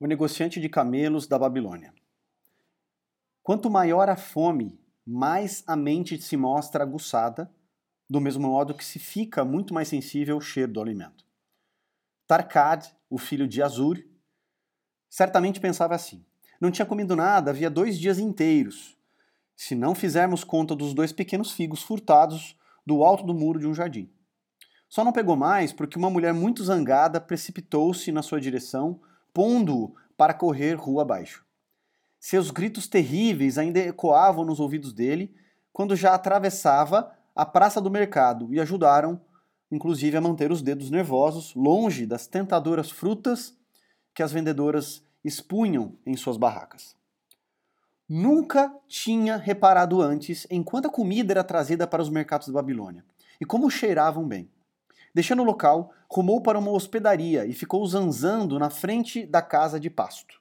O negociante de camelos da Babilônia. Quanto maior a fome, mais a mente se mostra aguçada, do mesmo modo que se fica muito mais sensível ao cheiro do alimento. Tarkad, o filho de Azur, certamente pensava assim: não tinha comido nada havia dois dias inteiros, se não fizermos conta dos dois pequenos figos furtados do alto do muro de um jardim. Só não pegou mais porque uma mulher muito zangada precipitou-se na sua direção pondo-o para correr rua abaixo. Seus gritos terríveis ainda ecoavam nos ouvidos dele quando já atravessava a praça do mercado e ajudaram, inclusive, a manter os dedos nervosos longe das tentadoras frutas que as vendedoras expunham em suas barracas. Nunca tinha reparado antes em quanta comida era trazida para os mercados da Babilônia e como cheiravam bem. Deixando o local, rumou para uma hospedaria e ficou zanzando na frente da casa de pasto.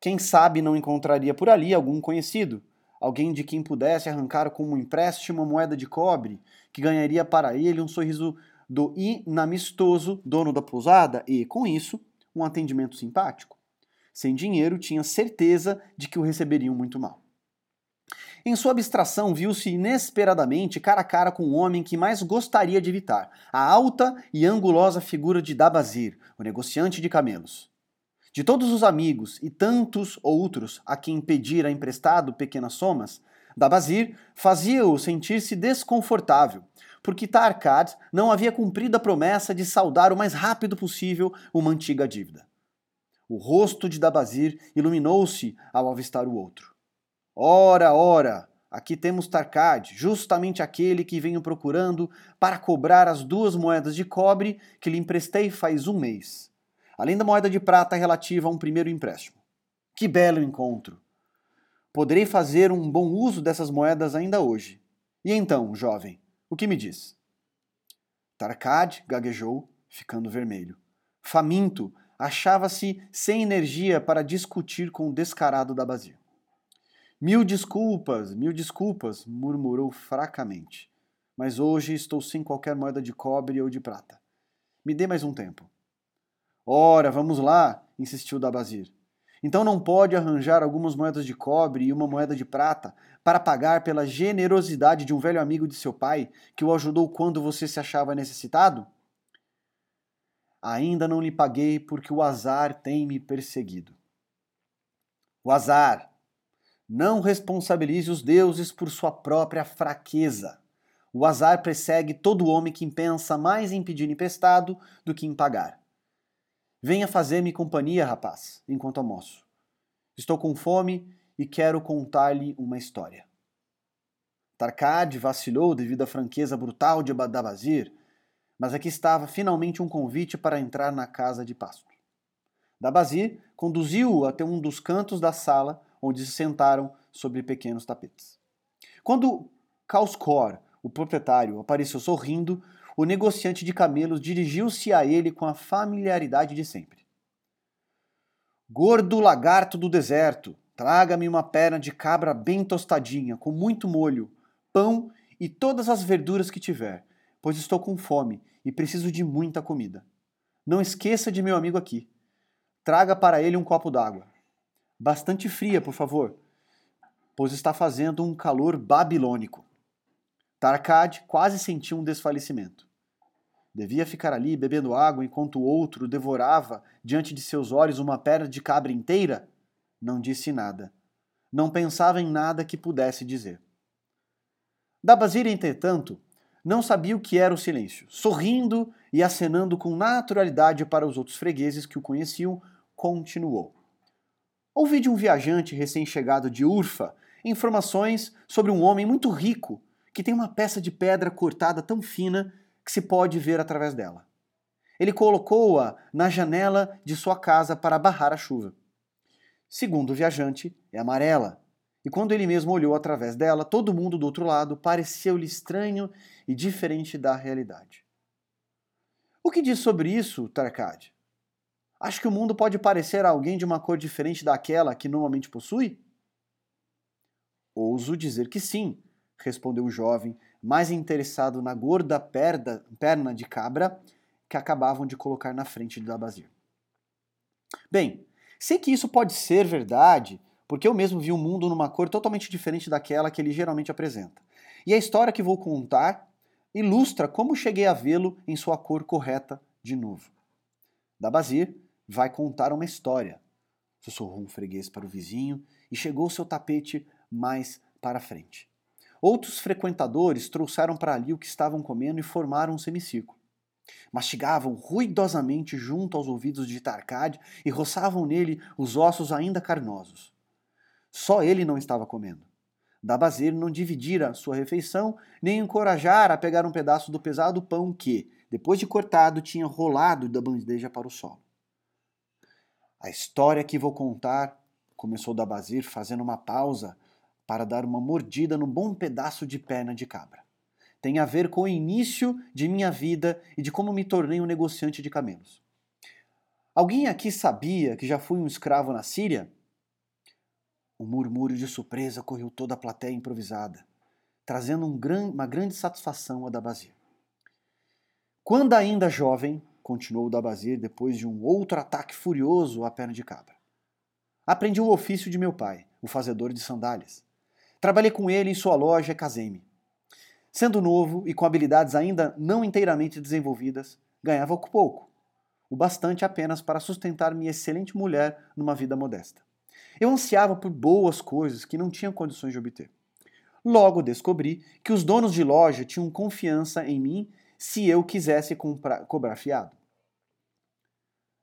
Quem sabe não encontraria por ali algum conhecido, alguém de quem pudesse arrancar como um empréstimo uma moeda de cobre, que ganharia para ele um sorriso do inamistoso dono da pousada e, com isso, um atendimento simpático. Sem dinheiro, tinha certeza de que o receberiam muito mal. Em sua abstração, viu-se inesperadamente cara a cara com o homem que mais gostaria de evitar, a alta e angulosa figura de Dabazir, o negociante de camelos. De todos os amigos e tantos outros a quem pedira emprestado pequenas somas, Dabazir fazia-o sentir-se desconfortável, porque Tarkad não havia cumprido a promessa de saldar o mais rápido possível uma antiga dívida. O rosto de Dabazir iluminou-se ao avistar o outro. Ora, ora, aqui temos Tarcade, justamente aquele que venho procurando para cobrar as duas moedas de cobre que lhe emprestei faz um mês, além da moeda de prata relativa a um primeiro empréstimo. Que belo encontro! Poderei fazer um bom uso dessas moedas ainda hoje. E então, jovem, o que me diz? Tarcade gaguejou, ficando vermelho. Faminto, achava-se sem energia para discutir com o descarado da Bazir. Mil desculpas, mil desculpas, murmurou fracamente. Mas hoje estou sem qualquer moeda de cobre ou de prata. Me dê mais um tempo. Ora, vamos lá, insistiu Dabazir. Então não pode arranjar algumas moedas de cobre e uma moeda de prata para pagar pela generosidade de um velho amigo de seu pai que o ajudou quando você se achava necessitado? Ainda não lhe paguei porque o azar tem me perseguido. O azar, não responsabilize os deuses por sua própria fraqueza. O azar persegue todo homem que pensa mais em pedir emprestado do que em pagar. Venha fazer-me companhia, rapaz, enquanto almoço. Estou com fome e quero contar-lhe uma história. Tarkad vacilou devido à franqueza brutal de Dabazir, mas aqui estava finalmente um convite para entrar na casa de pasto. Dabazir conduziu-o até um dos cantos da sala onde se sentaram sobre pequenos tapetes. Quando Kauskor, o proprietário, apareceu sorrindo, o negociante de camelos dirigiu-se a ele com a familiaridade de sempre. Gordo lagarto do deserto, traga-me uma perna de cabra bem tostadinha, com muito molho, pão e todas as verduras que tiver, pois estou com fome e preciso de muita comida. Não esqueça de meu amigo aqui. Traga para ele um copo d'água bastante fria, por favor, pois está fazendo um calor babilônico. Tarkad quase sentiu um desfalecimento. Devia ficar ali bebendo água enquanto o outro devorava diante de seus olhos uma perna de cabra inteira? Não disse nada. Não pensava em nada que pudesse dizer. Dabazir, entretanto, não sabia o que era o silêncio. Sorrindo e acenando com naturalidade para os outros fregueses que o conheciam, continuou. Ouvi de um viajante recém-chegado de Urfa informações sobre um homem muito rico que tem uma peça de pedra cortada tão fina que se pode ver através dela. Ele colocou-a na janela de sua casa para barrar a chuva. Segundo o viajante, é amarela, e quando ele mesmo olhou através dela, todo mundo do outro lado pareceu-lhe estranho e diferente da realidade. O que diz sobre isso, Tarkad? Acho que o mundo pode parecer a alguém de uma cor diferente daquela que normalmente possui? Ouso dizer que sim, respondeu o jovem, mais interessado na gorda perda, perna de cabra que acabavam de colocar na frente de Dabazir. Bem, Sei que isso pode ser verdade, porque eu mesmo vi o mundo numa cor totalmente diferente daquela que ele geralmente apresenta. E a história que vou contar ilustra como cheguei a vê-lo em sua cor correta de novo. Dabazir vai contar uma história, sussurrou um freguês para o vizinho e chegou seu tapete mais para frente. Outros frequentadores trouxeram para ali o que estavam comendo e formaram um semicírculo. Mastigavam ruidosamente junto aos ouvidos de Tarcade e roçavam nele os ossos ainda carnosos. Só ele não estava comendo. Dabazir não dividira sua refeição, nem encorajara a pegar um pedaço do pesado pão que, depois de cortado, tinha rolado da bandeja para o solo. A história que vou contar, começou Dabazir fazendo uma pausa para dar uma mordida no bom pedaço de perna de cabra. Tem a ver com o início de minha vida e de como me tornei um negociante de camelos. Alguém aqui sabia que já fui um escravo na Síria? Um murmúrio de surpresa correu toda a plateia improvisada, trazendo um gran, uma grande satisfação a Dabazir. Quando ainda jovem, continuou Dabazir depois de um outro ataque furioso à perna de cabra, aprendi o ofício de meu pai, o fazedor de sandálias. Trabalhei com ele em sua loja e casei-me. Sendo novo e com habilidades ainda não inteiramente desenvolvidas, ganhava pouco, o bastante apenas para sustentar minha excelente mulher numa vida modesta. Eu ansiava por boas coisas que não tinha condições de obter. Logo descobri que os donos de loja tinham confiança em mim se eu quisesse cobrar fiado.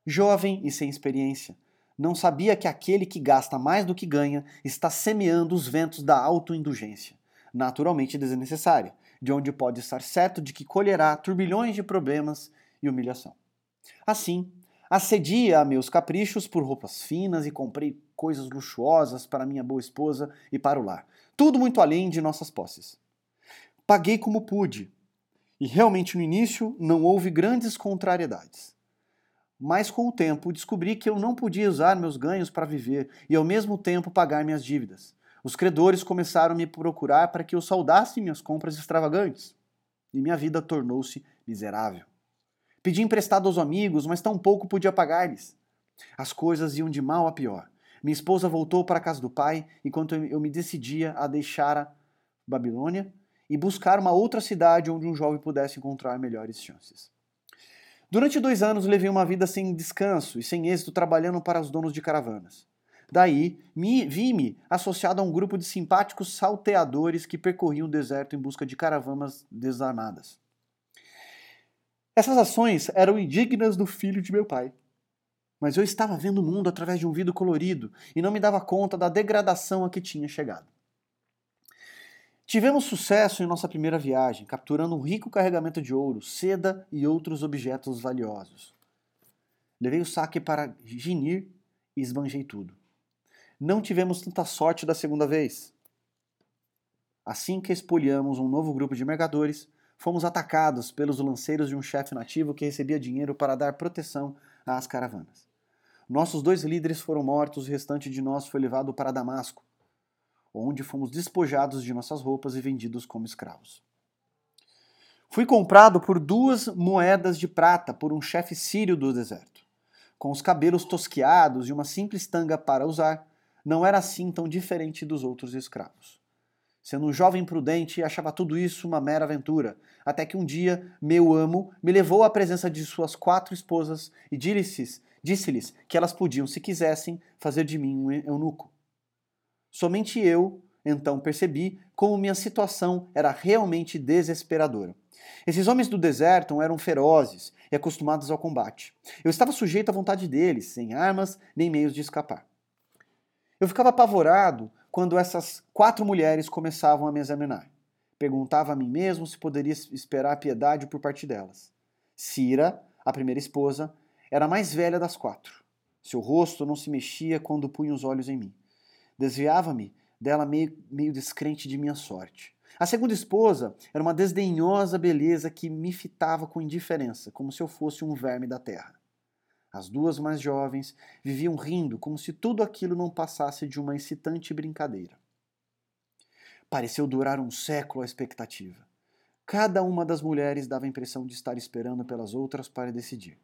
Jovem e sem experiência, não sabia que aquele que gasta mais do que ganha está semeando os ventos da autoindulgência, naturalmente desnecessária, de onde pode estar certo de que colherá turbilhões de problemas e humilhação. Assim, Acedia a meus caprichos por roupas finas e comprei coisas luxuosas para minha boa esposa e para o lar. Tudo muito além de nossas posses. Paguei como pude, e realmente no início não houve grandes contrariedades. Mas com o tempo descobri que eu não podia usar meus ganhos para viver e ao mesmo tempo pagar minhas dívidas. Os credores começaram a me procurar para que eu saudasse minhas compras extravagantes, e minha vida tornou-se miserável. Pedi emprestado aos amigos, mas tampouco podia pagar-lhes. As coisas iam de mal a pior. Minha esposa voltou para a casa do pai enquanto eu me decidia a deixar a Babilônia e buscar uma outra cidade onde um jovem pudesse encontrar melhores chances. Durante dois anos levei uma vida sem descanso e sem êxito trabalhando para os donos de caravanas. Daí, vi-me associado a um grupo de simpáticos salteadores que percorriam o deserto em busca de caravanas desarmadas. Essas ações eram indignas do filho de meu pai. Mas eu estava vendo o mundo através de um vidro colorido e não me dava conta da degradação a que tinha chegado. Tivemos sucesso em nossa primeira viagem, capturando um rico carregamento de ouro, seda e outros objetos valiosos. Levei o saque para Ginir e esbanjei tudo. Não tivemos tanta sorte da segunda vez. Assim que espoliamos um novo grupo de mercadores, fomos atacados pelos lanceiros de um chefe nativo que recebia dinheiro para dar proteção às caravanas. Nossos dois líderes foram mortos o restante de nós foi levado para Damasco, onde fomos despojados de nossas roupas e vendidos como escravos. Fui comprado por duas moedas de prata por um chefe sírio do deserto. Com os cabelos tosquiados e uma simples tanga para usar, não era assim tão diferente dos outros escravos. Sendo um jovem prudente, achava tudo isso uma mera aventura, até que um dia meu amo me levou à presença de suas quatro esposas e disse-lhes que elas podiam, se quisessem, fazer de mim um eunuco. Somente eu, então, percebi como minha situação era realmente desesperadora. Esses homens do deserto eram ferozes e acostumados ao combate. Eu estava sujeito à vontade deles, sem armas nem meios de escapar. Eu ficava apavorado quando essas quatro mulheres começavam a me examinar. Perguntava a mim mesmo se poderia esperar piedade por parte delas. Cira, a primeira esposa, era a mais velha das quatro. Seu rosto não se mexia quando punha os olhos em mim. Desviava-me dela meio, meio descrente de minha sorte. A segunda esposa era uma desdenhosa beleza que me fitava com indiferença, como se eu fosse um verme da terra. As duas mais jovens viviam rindo como se tudo aquilo não passasse de uma excitante brincadeira. Pareceu durar um século a expectativa. Cada uma das mulheres dava a impressão de estar esperando pelas outras para decidir.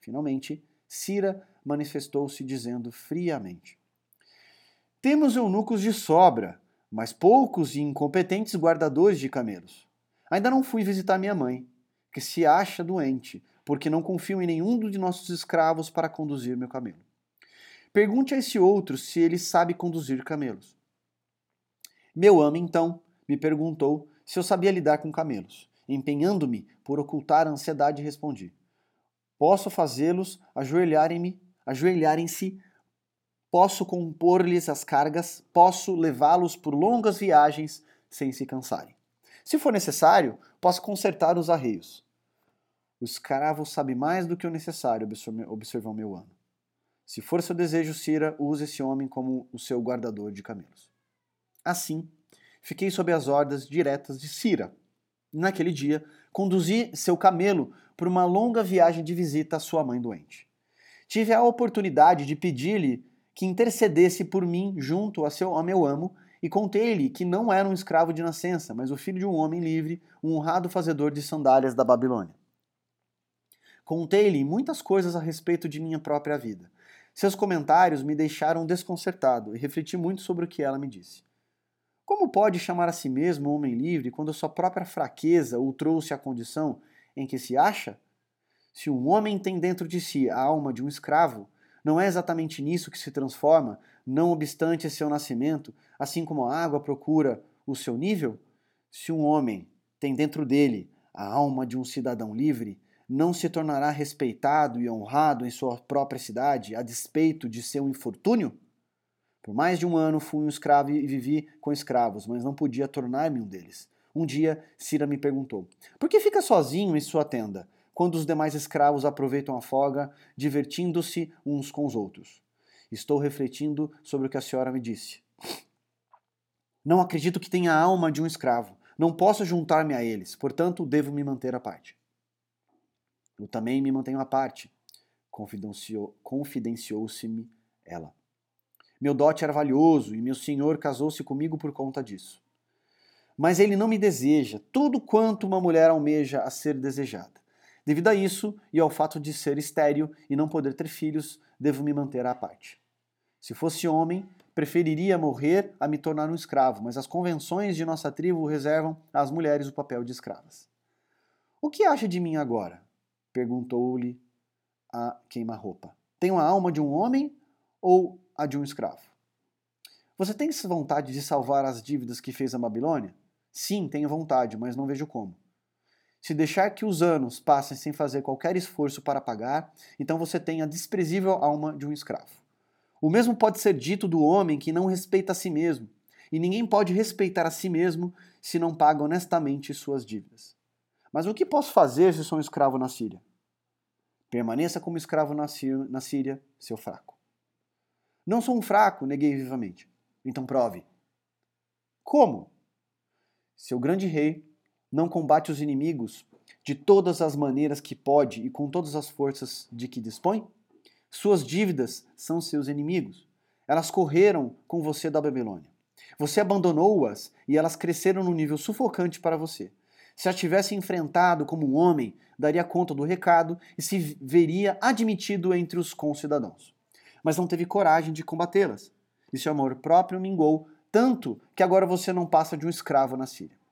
Finalmente, Cira manifestou-se dizendo friamente: Temos eunucos de sobra, mas poucos e incompetentes guardadores de camelos. Ainda não fui visitar minha mãe, que se acha doente, porque não confio em nenhum de nossos escravos para conduzir meu camelo. Pergunte a esse outro se ele sabe conduzir camelos. Meu amo, então, me perguntou se eu sabia lidar com camelos. Empenhando-me por ocultar a ansiedade, respondi: Posso fazê-los ajoelharem-me, ajoelharem-se, posso compor-lhes as cargas, posso levá-los por longas viagens sem se cansarem. Se for necessário, posso consertar os arreios. O escravo sabe mais do que o necessário, observou meu ano. Se for seu desejo, Cira, use esse homem como o seu guardador de camelos. Assim, fiquei sob as ordens diretas de Cira. Naquele dia, conduzi seu camelo por uma longa viagem de visita à sua mãe doente. Tive a oportunidade de pedir-lhe que intercedesse por mim junto a, seu, a meu amo e contei-lhe que não era um escravo de nascença, mas o filho de um homem livre, um honrado fazedor de sandálias da Babilônia. Contei-lhe muitas coisas a respeito de minha própria vida. Seus comentários me deixaram desconcertado e refleti muito sobre o que ela me disse. Como pode chamar a si mesmo homem livre quando sua própria fraqueza o trouxe à condição em que se acha? Se um homem tem dentro de si a alma de um escravo, não é exatamente nisso que se transforma, não obstante seu nascimento, assim como a água procura o seu nível? Se um homem tem dentro dele a alma de um cidadão livre, não se tornará respeitado e honrado em sua própria cidade, a despeito de seu infortúnio? Por mais de um ano fui um escravo e vivi com escravos, mas não podia tornar-me um deles. Um dia, Cira me perguntou: Por que fica sozinho em sua tenda, quando os demais escravos aproveitam a folga, divertindo-se uns com os outros? Estou refletindo sobre o que a senhora me disse. Não acredito que tenha a alma de um escravo. Não posso juntar-me a eles, portanto, devo me manter à parte. Eu também me mantenho à parte, confidenciou-se-me ela. Meu dote era valioso e meu senhor casou-se comigo por conta disso. Mas ele não me deseja tudo quanto uma mulher almeja a ser desejada. Devido a isso e ao fato de ser estéril e não poder ter filhos, devo me manter à parte. Se fosse homem, preferiria morrer a me tornar um escravo, mas as convenções de nossa tribo reservam às mulheres o papel de escravas. O que acha de mim agora? perguntou-lhe a queima-roupa. Tenho a alma de um homem ou a de um escravo? Você tem vontade de salvar as dívidas que fez a Babilônia? Sim, tenho vontade, mas não vejo como. Se deixar que os anos passem sem fazer qualquer esforço para pagar, então você tem a desprezível alma de um escravo. O mesmo pode ser dito do homem que não respeita a si mesmo, e ninguém pode respeitar a si mesmo se não paga honestamente suas dívidas. Mas o que posso fazer se sou um escravo na Síria? Permaneça como escravo na Síria, seu fraco. Não sou um fraco, neguei vivamente. Então prove. Como? Seu grande rei não combate os inimigos de todas as maneiras que pode e com todas as forças de que dispõe? Suas dívidas são seus inimigos. Elas correram com você da Babilônia. Você abandonou-as e elas cresceram num nível sufocante para você. Se a tivesse enfrentado como um homem, daria conta do recado e se veria admitido entre os concidadãos. Mas não teve coragem de combatê-las. E seu amor próprio mingou tanto que agora você não passa de um escravo na Síria.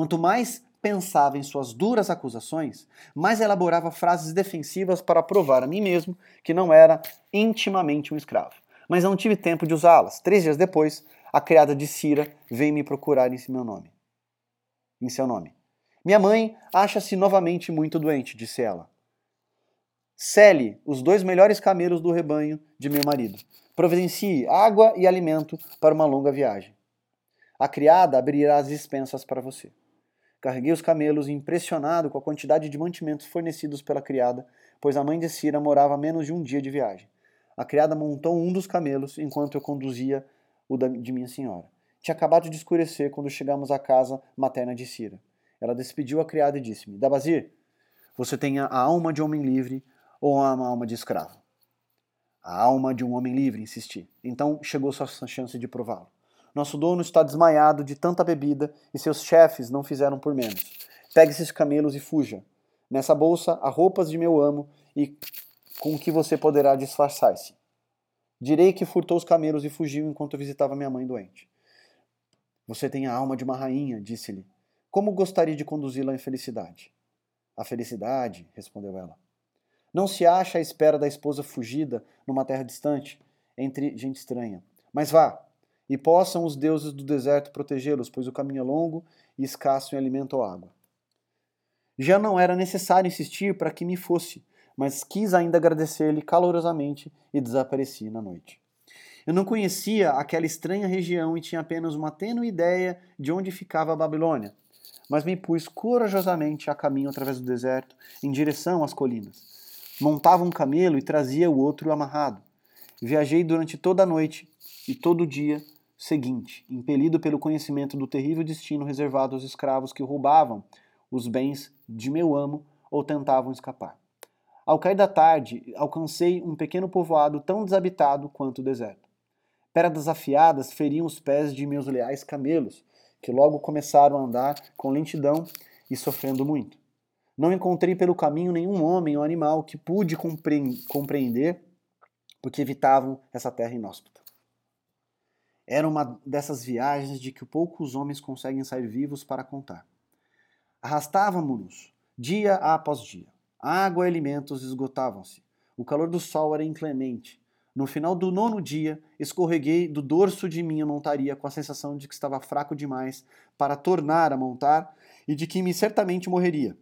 Quanto mais pensava em suas duras acusações, mais elaborava frases defensivas para provar a mim mesmo que não era intimamente um escravo. Mas não tive tempo de usá-las. Três dias depois, a criada de Cira veio me procurar em meu nome em seu nome. Minha mãe acha-se novamente muito doente, disse ela. Cele os dois melhores camelos do rebanho de meu marido. Providencie água e alimento para uma longa viagem. A criada abrirá as dispensas para você. Carreguei os camelos, impressionado com a quantidade de mantimentos fornecidos pela criada, pois a mãe de Cira morava a menos de um dia de viagem. A criada montou um dos camelos enquanto eu conduzia o de minha senhora. Tinha acabado de escurecer quando chegamos à casa materna de Cira. Ela despediu a criada e disse-me: Dabazir, você tem a alma de homem livre ou a alma de escravo? A alma de um homem livre, insisti. Então chegou sua chance de prová-lo. Nosso dono está desmaiado de tanta bebida e seus chefes não fizeram por menos. Pegue esses camelos e fuja. Nessa bolsa há roupas de meu amo e com que você poderá disfarçar-se. Direi que furtou os camelos e fugiu enquanto visitava minha mãe doente. Você tem a alma de uma rainha, disse-lhe. Como gostaria de conduzi-la à felicidade? A felicidade, respondeu ela. Não se acha à espera da esposa fugida numa terra distante, entre gente estranha. Mas vá, e possam os deuses do deserto protegê-los, pois o caminho é longo e escasso em alimento ou água. Já não era necessário insistir para que me fosse, mas quis ainda agradecer-lhe calorosamente e desapareci na noite. Eu não conhecia aquela estranha região e tinha apenas uma tênue ideia de onde ficava a Babilônia, mas me pus corajosamente a caminho através do deserto, em direção às colinas. Montava um camelo e trazia o outro amarrado. Viajei durante toda a noite e todo o dia seguinte, impelido pelo conhecimento do terrível destino reservado aos escravos que roubavam os bens de meu amo ou tentavam escapar. Ao cair da tarde, alcancei um pequeno povoado tão desabitado quanto o deserto. Pedras afiadas feriam os pés de meus leais camelos, que logo começaram a andar com lentidão e sofrendo muito. Não encontrei pelo caminho nenhum homem ou animal que pude compreender porque evitavam essa terra inóspita. Era uma dessas viagens de que poucos homens conseguem sair vivos para contar. Arrastávamos-nos dia após dia. Água e alimentos esgotavam-se. O calor do sol era inclemente. No final do nono dia, escorreguei do dorso de minha montaria com a sensação de que estava fraco demais para tornar a montar e de que me certamente morreria,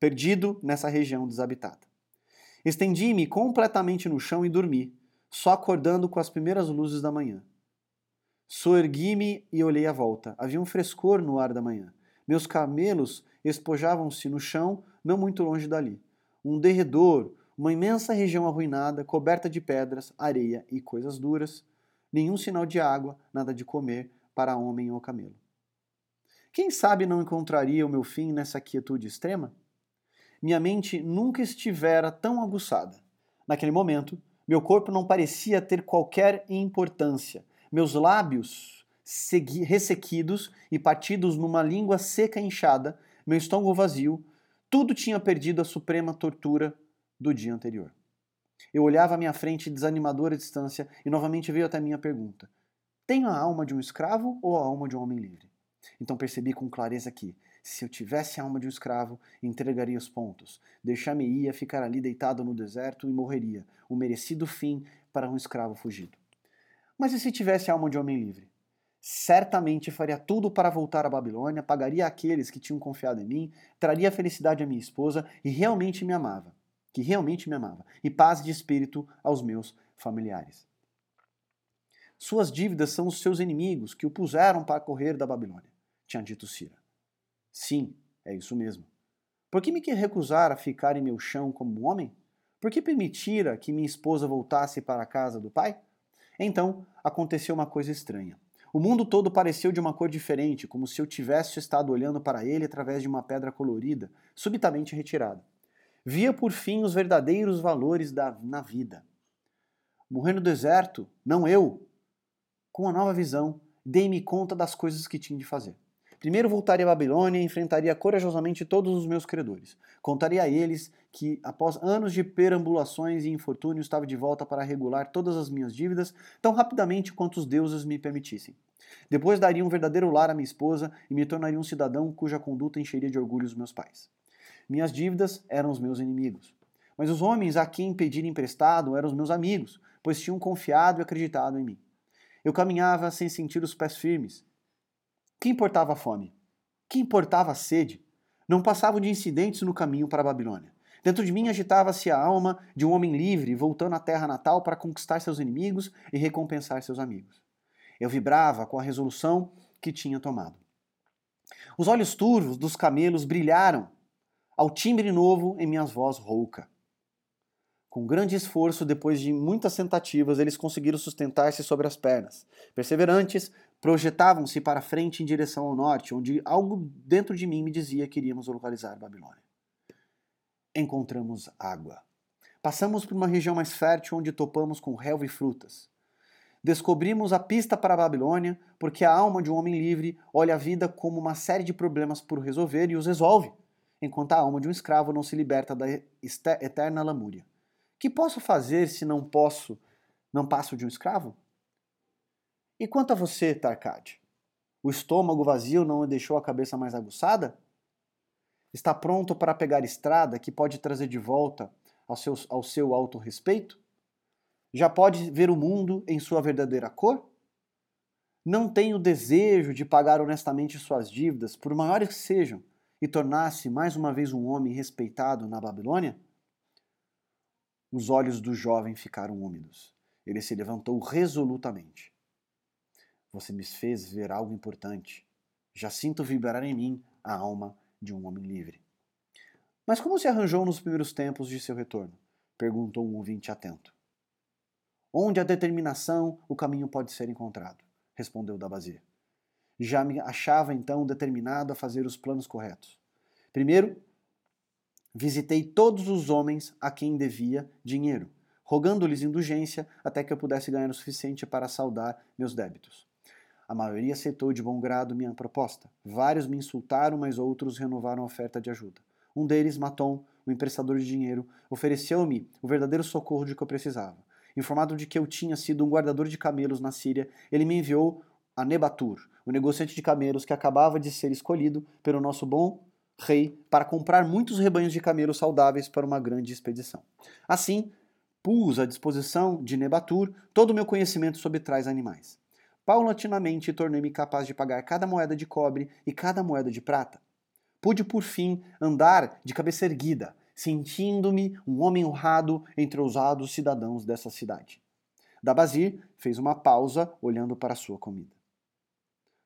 perdido nessa região desabitada. Estendi-me completamente no chão e dormi, só acordando com as primeiras luzes da manhã. Soergui-me e olhei à volta. Havia um frescor no ar da manhã. Meus camelos espojavam-se no chão, não muito longe dali. Um derredor, uma imensa região arruinada, coberta de pedras, areia e coisas duras. Nenhum sinal de água, nada de comer para homem ou camelo. Quem sabe não encontraria o meu fim nessa quietude extrema? Minha mente nunca estivera tão aguçada. Naquele momento, meu corpo não parecia ter qualquer importância meus lábios ressequidos e partidos numa língua seca e inchada, meu estômago vazio, tudo tinha perdido a suprema tortura do dia anterior. Eu olhava à minha frente desanimadora distância e novamente veio até minha pergunta: Tenho a alma de um escravo ou a alma de um homem livre? Então percebi com clareza que, se eu tivesse a alma de um escravo, entregaria os pontos, deixar-me-ia ficar ali deitado no deserto e morreria, o merecido fim para um escravo fugido. Mas e se tivesse alma de homem livre? Certamente faria tudo para voltar à Babilônia, pagaria aqueles que tinham confiado em mim, traria felicidade à minha esposa e realmente me amava, que realmente me amava, e paz de espírito aos meus familiares. Suas dívidas são os seus inimigos que o puseram para correr da Babilônia, tinha dito Cira. Sim, é isso mesmo. Por que me recusar a ficar em meu chão como homem? Por que permitira que minha esposa voltasse para a casa do pai? Então aconteceu uma coisa estranha. O mundo todo pareceu de uma cor diferente, como se eu tivesse estado olhando para ele através de uma pedra colorida, subitamente retirada. Via por fim os verdadeiros valores da, na vida. Morrer no deserto, não eu. Com a nova visão, dei-me conta das coisas que tinha de fazer. Primeiro voltaria à Babilônia e enfrentaria corajosamente todos os meus credores. Contaria a eles que, após anos de perambulações e infortúnio, estava de volta para regular todas as minhas dívidas tão rapidamente quanto os deuses me permitissem. Depois daria um verdadeiro lar à minha esposa e me tornaria um cidadão cuja conduta encheria de orgulho os meus pais. Minhas dívidas eram os meus inimigos. Mas os homens a quem pedir emprestado eram os meus amigos, pois tinham confiado e acreditado em mim. Eu caminhava sem sentir os pés firmes, que importava a fome? Que importava a sede? Não passavam de incidentes no caminho para a Babilônia. Dentro de mim agitava-se a alma de um homem livre, voltando à terra natal para conquistar seus inimigos e recompensar seus amigos. Eu vibrava com a resolução que tinha tomado. Os olhos turvos dos camelos brilharam ao timbre novo em minha voz rouca. Com grande esforço, depois de muitas tentativas, eles conseguiram sustentar-se sobre as pernas. Perseverantes, projetavam-se para frente em direção ao norte, onde algo dentro de mim me dizia que iríamos localizar Babilônia. Encontramos água. Passamos por uma região mais fértil onde topamos com relva e frutas. Descobrimos a pista para a Babilônia porque a alma de um homem livre olha a vida como uma série de problemas por resolver e os resolve, enquanto a alma de um escravo não se liberta da eterna lamúria. Que posso fazer se não posso, não passo de um escravo? E quanto a você, Tarcade? O estômago vazio não deixou a cabeça mais aguçada? Está pronto para pegar estrada que pode trazer de volta ao seu, ao seu autorrespeito? Já pode ver o mundo em sua verdadeira cor? Não tem o desejo de pagar honestamente suas dívidas, por maiores que sejam, e tornar-se mais uma vez um homem respeitado na Babilônia? Os olhos do jovem ficaram úmidos. Ele se levantou resolutamente. Você me fez ver algo importante. Já sinto vibrar em mim a alma de um homem livre. Mas como se arranjou nos primeiros tempos de seu retorno? perguntou um ouvinte atento. Onde a determinação, o caminho pode ser encontrado, respondeu Dabazir. Já me achava então determinado a fazer os planos corretos. Primeiro, visitei todos os homens a quem devia dinheiro, rogando-lhes indulgência até que eu pudesse ganhar o suficiente para saldar meus débitos. A maioria aceitou de bom grado minha proposta. Vários me insultaram, mas outros renovaram a oferta de ajuda. Um deles, Matom, o emprestador de dinheiro, ofereceu-me o verdadeiro socorro de que eu precisava. Informado de que eu tinha sido um guardador de camelos na Síria, ele me enviou a Nebatur, o negociante de camelos que acabava de ser escolhido pelo nosso bom rei para comprar muitos rebanhos de camelos saudáveis para uma grande expedição. Assim, pus à disposição de Nebatur todo o meu conhecimento sobre tais animais. Paulatinamente tornei-me capaz de pagar cada moeda de cobre e cada moeda de prata. Pude, por fim, andar de cabeça erguida, sentindo-me um homem honrado entre os ousados cidadãos dessa cidade. Dabazir fez uma pausa olhando para sua comida.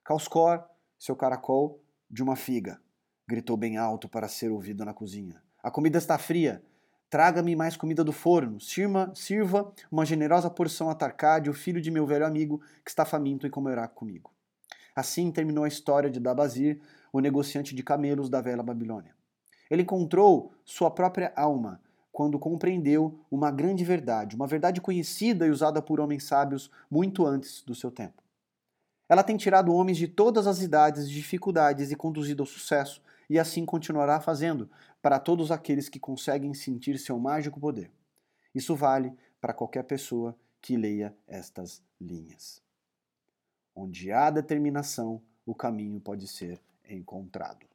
Causcor, seu caracol, de uma figa, gritou bem alto para ser ouvido na cozinha. A comida está fria. Traga-me mais comida do forno. Sirva, sirva uma generosa porção a Tarcade, o filho de meu velho amigo, que está faminto e comerá comigo. Assim terminou a história de Dabazir, o negociante de camelos da velha Babilônia. Ele encontrou sua própria alma quando compreendeu uma grande verdade, uma verdade conhecida e usada por homens sábios muito antes do seu tempo. Ela tem tirado homens de todas as idades e dificuldades e conduzido ao sucesso, e assim continuará fazendo para todos aqueles que conseguem sentir seu mágico poder. Isso vale para qualquer pessoa que leia estas linhas. Onde há determinação, o caminho pode ser encontrado.